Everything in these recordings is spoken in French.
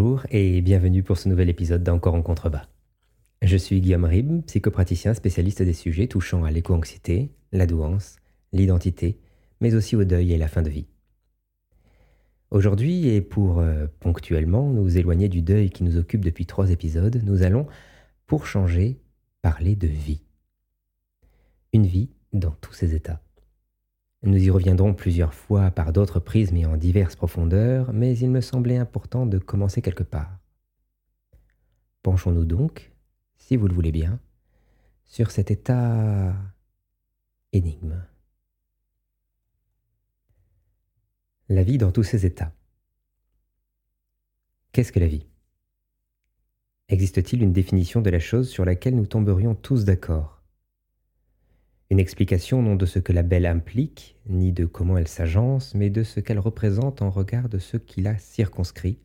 Bonjour et bienvenue pour ce nouvel épisode d'Encore en contrebas. Je suis Guillaume Rib, psychopraticien spécialiste des sujets touchant à l'éco-anxiété, la douance, l'identité, mais aussi au deuil et la fin de vie. Aujourd'hui, et pour euh, ponctuellement nous éloigner du deuil qui nous occupe depuis trois épisodes, nous allons, pour changer, parler de vie. Une vie dans tous ses états. Nous y reviendrons plusieurs fois par d'autres prismes et en diverses profondeurs, mais il me semblait important de commencer quelque part. Penchons-nous donc, si vous le voulez bien, sur cet état énigme. La vie dans tous ses états. Qu'est-ce que la vie? Existe-t-il une définition de la chose sur laquelle nous tomberions tous d'accord? Une explication non de ce que la belle implique, ni de comment elle s'agence, mais de ce qu'elle représente en regard de ce qui la circonscrit,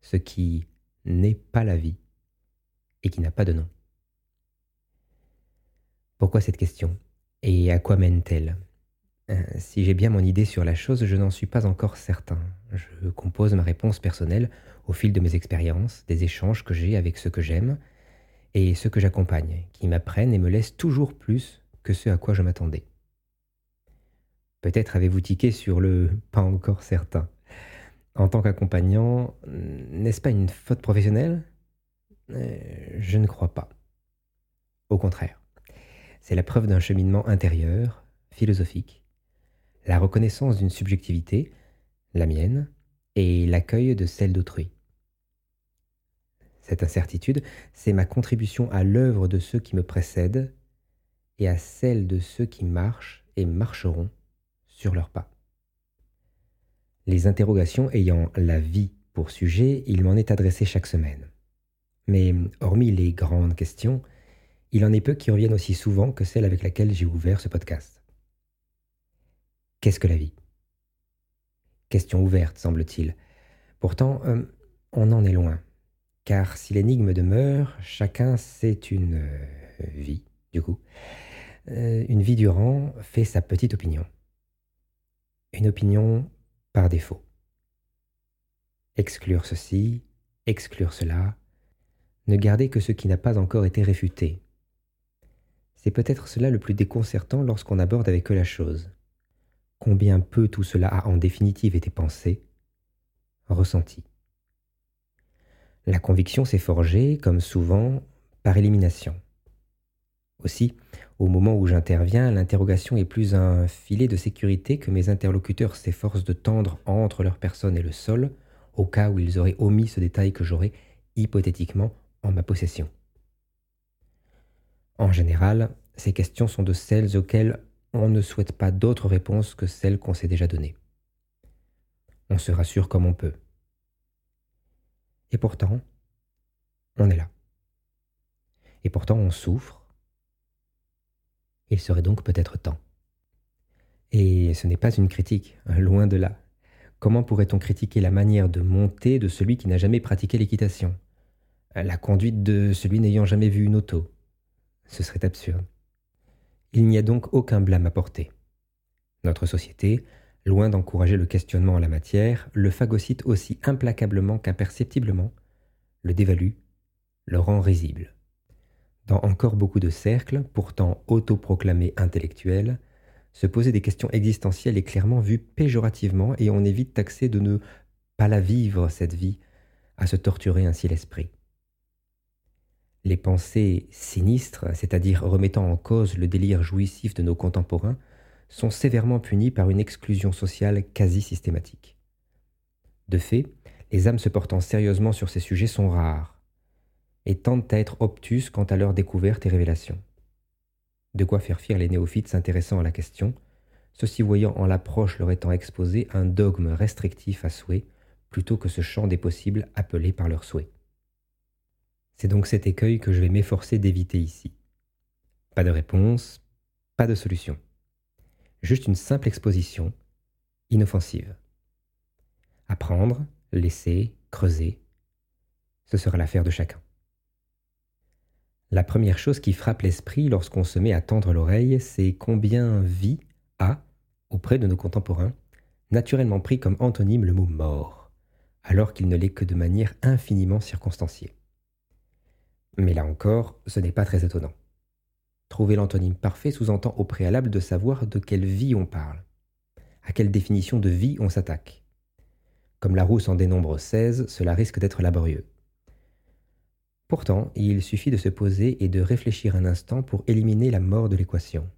ce qui n'est pas la vie et qui n'a pas de nom. Pourquoi cette question? Et à quoi mène-t-elle? Euh, Si j'ai bien mon idée sur la chose, je n'en suis pas encore certain. Je compose ma réponse personnelle au fil de mes expériences, des échanges que j'ai avec ceux que j'aime et ceux que j'accompagne, qui m'apprennent et me laissent toujours plus ce à quoi je m'attendais. Peut-être avez-vous tiqué sur le pas encore certain. En tant qu'accompagnant, n'est-ce pas une faute professionnelle? Euh, Je ne crois pas. Au contraire, c'est la preuve d'un cheminement intérieur, philosophique, la reconnaissance d'une subjectivité, la mienne, et l'accueil de celle d'autrui. Cette incertitude, c'est ma contribution à l'œuvre de ceux qui me précèdent et à celle de ceux qui marchent et marcheront sur leurs pas. Les interrogations ayant la vie pour sujet, il m'en est adressé chaque semaine. Mais hormis les grandes questions, il en est peu qui reviennent aussi souvent que celle avec laquelle j'ai ouvert ce podcast. Qu'est-ce que la vie? Question ouverte, semble-t-il. Pourtant, euh, on en est loin. Car si l'énigme demeure, chacun sait une euh, vie, du coup, une vie durant fait sa petite opinion. Une opinion par défaut. Exclure ceci, exclure cela, ne garder que ce qui n'a pas encore été réfuté. C'est peut-être cela le plus déconcertant lorsqu'on aborde avec eux la chose. Combien peu tout cela a en définitive été pensé, ressenti. La conviction s'est forgée, comme souvent, par élimination. Aussi, au moment où j'interviens, l'interrogation est plus un filet de sécurité que mes interlocuteurs s'efforcent de tendre entre leur personne et le sol, au cas où ils auraient omis ce détail que j'aurais hypothétiquement en ma possession. En général, ces questions sont de celles auxquelles on ne souhaite pas d'autres réponses que celles qu'on s'est déjà données. On se rassure comme on peut. Et pourtant, on est là. Et pourtant, on souffre, il serait donc peut-être temps. Et ce n'est pas une critique, loin de là. Comment pourrait-on critiquer la manière de monter de celui qui n'a jamais pratiqué l'équitation? La conduite de celui n'ayant jamais vu une auto Ce serait absurde. Il n'y a donc aucun blâme à porter. Notre société, loin d'encourager le questionnement en la matière, le phagocyte aussi implacablement qu'imperceptiblement, le dévalue, le rend risible. Dans encore beaucoup de cercles, pourtant autoproclamés intellectuels, se poser des questions existentielles est clairement vu péjorativement et on évite taxer de ne pas la vivre, cette vie, à se torturer ainsi l'esprit. Les pensées sinistres, c'est-à-dire remettant en cause le délire jouissif de nos contemporains, sont sévèrement punies par une exclusion sociale quasi systématique. De fait, les âmes se portant sérieusement sur ces sujets sont rares, et tentent à être obtus quant à leur découverte et révélation. De quoi faire fier les néophytes s'intéressant à la question, ceux-ci voyant en l'approche leur étant exposé un dogme restrictif à souhait, plutôt que ce champ des possibles appelé par leur souhait. C'est donc cet écueil que je vais m'efforcer d'éviter ici. Pas de réponse, pas de solution. Juste une simple exposition, inoffensive. Apprendre, laisser, creuser, ce sera l'affaire de chacun. La première chose qui frappe l'esprit lorsqu'on se met à tendre l'oreille, c'est combien vie a, auprès de nos contemporains, naturellement pris comme antonyme le mot mort, alors qu'il ne l'est que de manière infiniment circonstanciée. Mais là encore, ce n'est pas très étonnant. Trouver l'antonyme parfait sous-entend au préalable de savoir de quelle vie on parle, à quelle définition de vie on s'attaque. Comme Larousse en dénombre 16, cela risque d'être laborieux. Pourtant, il suffit de se poser et de réfléchir un instant pour éliminer la mort de l'équation.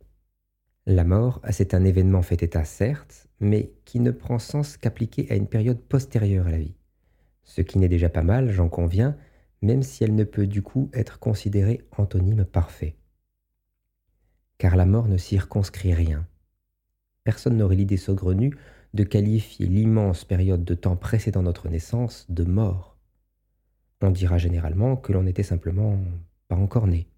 La mort, c'est un événement fait état certes, mais qui ne prend sens qu'appliqué à une période postérieure à la vie. Ce qui n'est déjà pas mal, j'en conviens, même si elle ne peut du coup être considérée antonyme parfait. Car la mort ne circonscrit rien. Personne n'aurait l'idée saugrenue de qualifier l'immense période de temps précédant notre naissance de mort. On dira généralement que l'on n'était simplement pas encore né.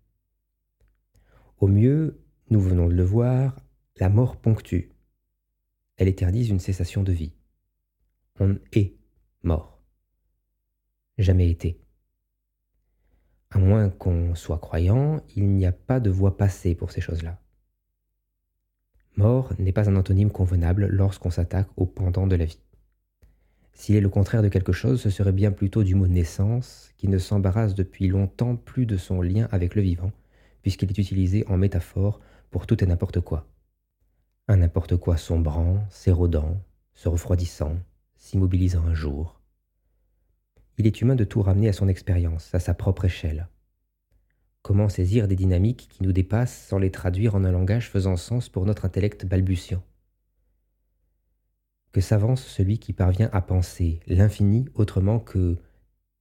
Au mieux, nous venons de le voir, la mort ponctue. Elle éternise une cessation de vie. On est mort. Jamais été. À moins qu'on soit croyant, il n'y a pas de voie passée pour ces choses-là. Mort n'est pas un antonyme convenable lorsqu'on s'attaque au pendant de la vie. S'il est le contraire de quelque chose, ce serait bien plutôt du mot naissance, qui ne s'embarrasse depuis longtemps plus de son lien avec le vivant, puisqu'il est utilisé en métaphore pour tout et n'importe quoi. Un n'importe quoi sombrant, s'érodant, se refroidissant, s'immobilisant un jour. Il est humain de tout ramener à son expérience, à sa propre échelle. Comment saisir des dynamiques qui nous dépassent sans les traduire en un langage faisant sens pour notre intellect balbutiant? Que s'avance celui qui parvient à penser l'infini autrement que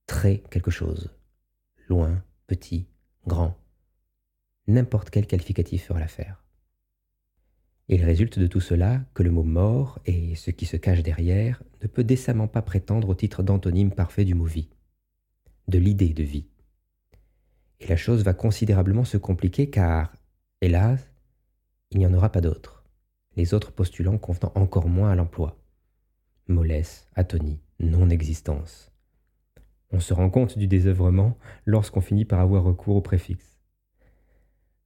très quelque chose, loin, petit, grand, n'importe quel qualificatif fera l'affaire. Il résulte de tout cela que le mot mort et ce qui se cache derrière ne peut décemment pas prétendre au titre d'antonyme parfait du mot vie, de l'idée de vie. Et la chose va considérablement se compliquer car, hélas, il n'y en aura pas d'autres, les autres postulants convenant encore moins à l'emploi. Mollesse, atonie, non-existence. On se rend compte du désœuvrement lorsqu'on finit par avoir recours au préfixe.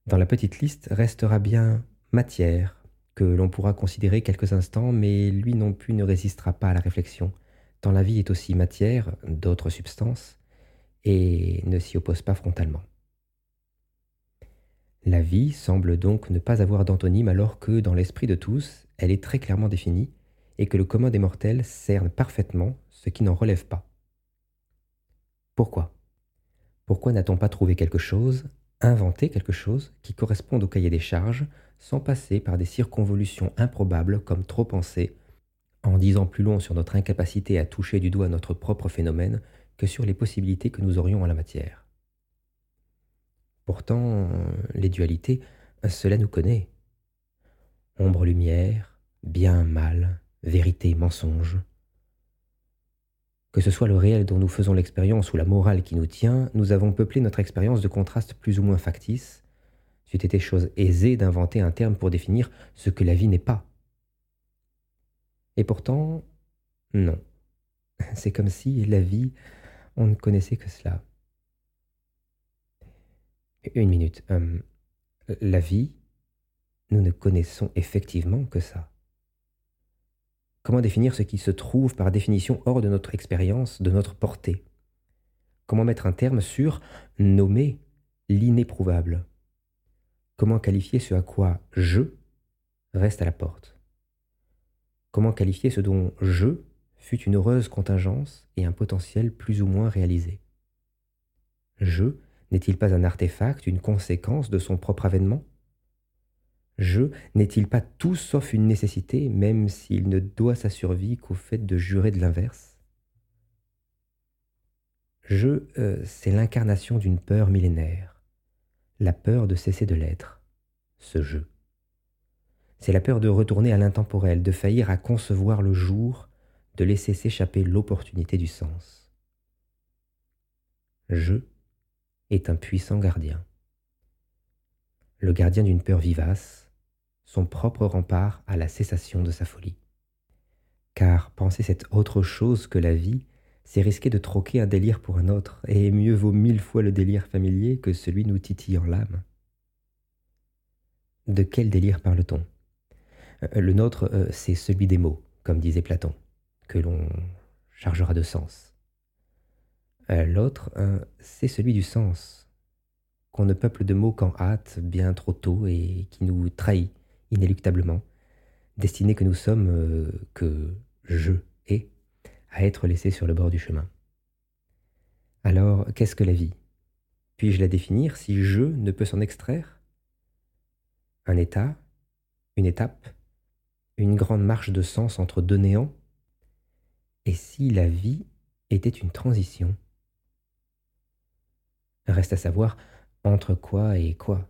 Dans la petite liste restera bien matière, que l'on pourra considérer quelques instants, mais lui non plus ne résistera pas à la réflexion, tant la vie est aussi matière, d'autres substances, et ne s'y oppose pas frontalement. La vie semble donc ne pas avoir d'antonyme alors que, dans l'esprit de tous, elle est très clairement définie, et que le commun des mortels cerne parfaitement ce qui n'en relève pas. Pourquoi? Pourquoi n'a-t-on pas trouvé quelque chose inventer quelque chose qui corresponde au cahier des charges sans passer par des circonvolutions improbables comme trop penser, en disant plus long sur notre incapacité à toucher du doigt notre propre phénomène que sur les possibilités que nous aurions en la matière? Pourtant, les dualités, cela nous connaît. Ombre-lumière, bien-mal, vérité-mensonge, que ce soit le réel dont nous faisons l'expérience ou la morale qui nous tient, nous avons peuplé notre expérience de contrastes plus ou moins factices. C'eût été chose aisée d'inventer un terme pour définir ce que la vie n'est pas. Et pourtant, non. C'est comme si la vie, on ne connaissait que cela. Une minute. Euh, la vie, nous ne connaissons effectivement que ça. Comment définir ce qui se trouve par définition hors de notre expérience, de notre portée? Comment mettre un terme sur nommer l'inéprouvable? Comment qualifier ce à quoi je reste à la porte? Comment qualifier ce dont je fut une heureuse contingence et un potentiel plus ou moins réalisé? Je n'est-il pas un artefact, une conséquence de son propre avènement? Je n'est-il pas tout sauf une nécessité, même s'il ne doit sa survie qu'au fait de jurer de l'inverse? Je, euh, c'est l'incarnation d'une peur millénaire, la peur de cesser de l'être, ce je. C'est la peur de retourner à l'intemporel, de faillir à concevoir le jour, de laisser s'échapper l'opportunité du sens. Je est un puissant gardien. Le gardien d'une peur vivace, son propre rempart à la cessation de sa folie. Car penser cette autre chose que la vie, c'est risquer de troquer un délire pour un autre, et mieux vaut mille fois le délire familier que celui nous titillant l'âme. De quel délire parle-t-on? Euh, Le nôtre, euh, c'est celui des mots, comme disait Platon, que l'on chargera de sens. Euh, l'autre, c'est celui du sens, qu'on ne peuple de mots qu'en hâte, bien trop tôt, et qui nous trahit inéluctablement, destiné que nous sommes, euh, que je ai, à être laissé sur le bord du chemin. Alors, qu'est-ce que la vie? Puis-je la définir si je ne peux s'en extraire? Un état, une étape, une grande marche de sens entre deux néants? Et si la vie était une transition? Reste à savoir entre quoi et quoi.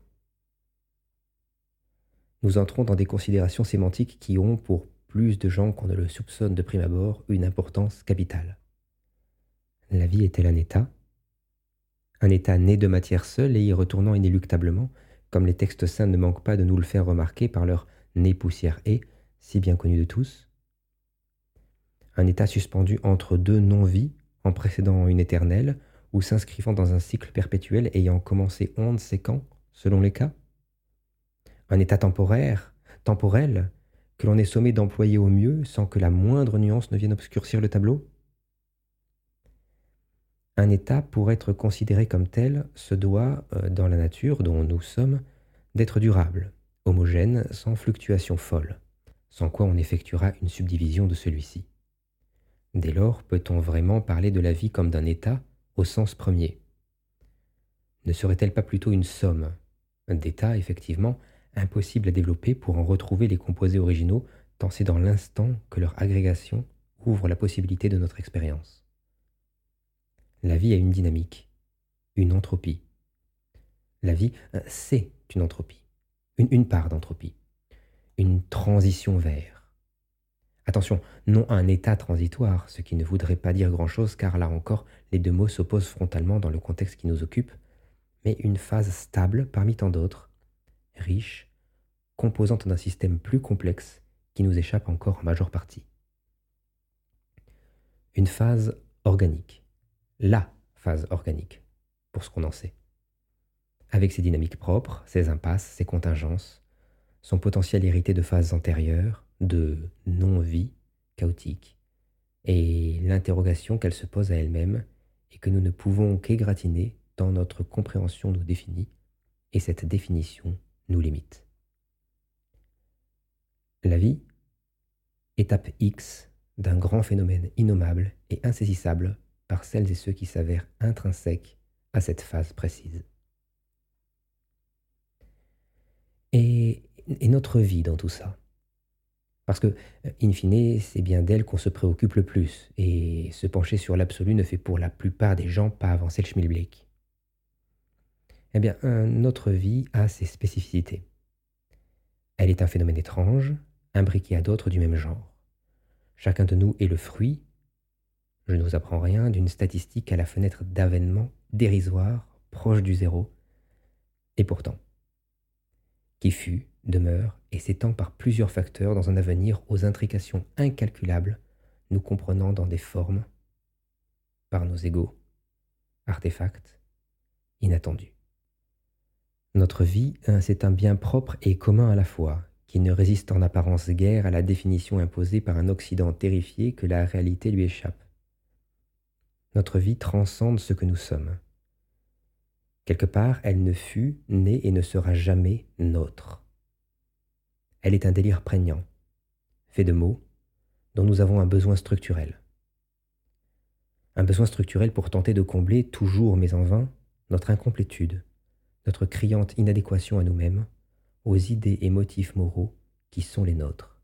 Nous entrons dans des considérations sémantiques qui ont, pour plus de gens qu'on ne le soupçonne de prime abord, une importance capitale. La vie est-elle un état? Un état né de matière seule et y retournant inéluctablement, comme les textes saints ne manquent pas de nous le faire remarquer par leur né poussière et, si bien connu de tous Un état suspendu entre deux non-vies, en précédant une éternelle, ou s'inscrivant dans un cycle perpétuel ayant commencé on ne sait quand, selon les cas? Un état temporaire, temporel, que l'on est sommé d'employer au mieux sans que la moindre nuance ne vienne obscurcir le tableau? Un état, pour être considéré comme tel, se doit, euh, dans la nature dont nous sommes, d'être durable, homogène, sans fluctuation folle, sans quoi on effectuera une subdivision de celui-ci. Dès lors, peut-on vraiment parler de la vie comme d'un état au sens premier? Ne serait-elle pas plutôt une somme? D'états, effectivement, impossible à développer pour en retrouver les composés originaux, tant c'est dans l'instant que leur agrégation ouvre la possibilité de notre expérience. La vie a une dynamique, une entropie. La vie, euh, c'est une entropie, une, une part d'entropie, une transition vers, Attention, non un état transitoire, ce qui ne voudrait pas dire grand-chose car là encore, les deux mots s'opposent frontalement dans le contexte qui nous occupe, mais une phase stable parmi tant d'autres, riche, composante d'un système plus complexe qui nous échappe encore en majeure partie. Une phase organique, la phase organique, pour ce qu'on en sait. Avec ses dynamiques propres, ses impasses, ses contingences, son potentiel hérité de phases antérieures, de non-vie chaotique et l'interrogation qu'elle se pose à elle-même et que nous ne pouvons qu'égratiner tant notre compréhension nous définit et cette définition nous limite. La vie, étape X d'un grand phénomène innommable et insaisissable par celles et ceux qui s'avèrent intrinsèques à cette phase précise. Et, et notre vie dans tout ça? Parce que, in fine, c'est bien d'elle qu'on se préoccupe le plus, et se pencher sur l'absolu ne fait pour la plupart des gens pas avancer le schmilblick. Eh bien, notre vie a ses spécificités. Elle est un phénomène étrange, imbriqué à d'autres du même genre. Chacun de nous est le fruit, je ne vous apprends rien, d'une statistique à la fenêtre d'avènement dérisoire, proche du zéro, et pourtant, qui fut, demeure et s'étend par plusieurs facteurs dans un avenir aux intrications incalculables, nous comprenant dans des formes, par nos égaux, artefacts, inattendus. Notre vie, hein, c'est un bien propre et commun à la fois, qui ne résiste en apparence guère à la définition imposée par un Occident terrifié que la réalité lui échappe. Notre vie transcende ce que nous sommes. Quelque part, elle ne fut, n'est et ne sera jamais nôtre. Elle est un délire prégnant, fait de mots, dont nous avons un besoin structurel. Un besoin structurel pour tenter de combler, toujours mais en vain, notre incomplétude, notre criante inadéquation à nous-mêmes, aux idées et motifs moraux qui sont les nôtres.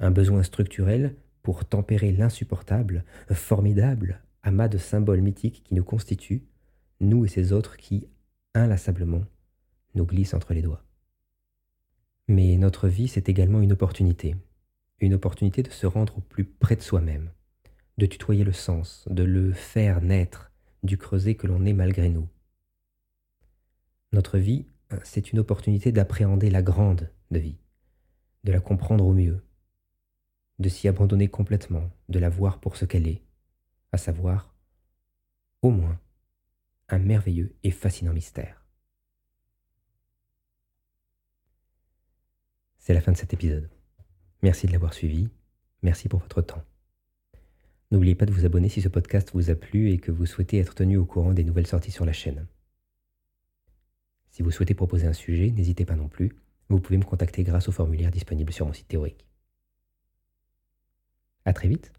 Un besoin structurel pour tempérer l'insupportable, formidable amas de symboles mythiques qui nous constituent, nous et ces autres qui, inlassablement, nous glissent entre les doigts. Mais notre vie, c'est également une opportunité. Une opportunité de se rendre au plus près de soi-même, de tutoyer le sens, de le faire naître du creuset que l'on est malgré nous. Notre vie, c'est une opportunité d'appréhender la grande de vie, de la comprendre au mieux, de s'y abandonner complètement, de la voir pour ce qu'elle est, à savoir, au moins, un merveilleux et fascinant mystère. C'est la fin de cet épisode. Merci de l'avoir suivi, merci pour votre temps. N'oubliez pas de vous abonner si ce podcast vous a plu et que vous souhaitez être tenu au courant des nouvelles sorties sur la chaîne. Si vous souhaitez proposer un sujet, n'hésitez pas non plus. Vous pouvez me contacter grâce au formulaire disponible sur mon site théorique. À très vite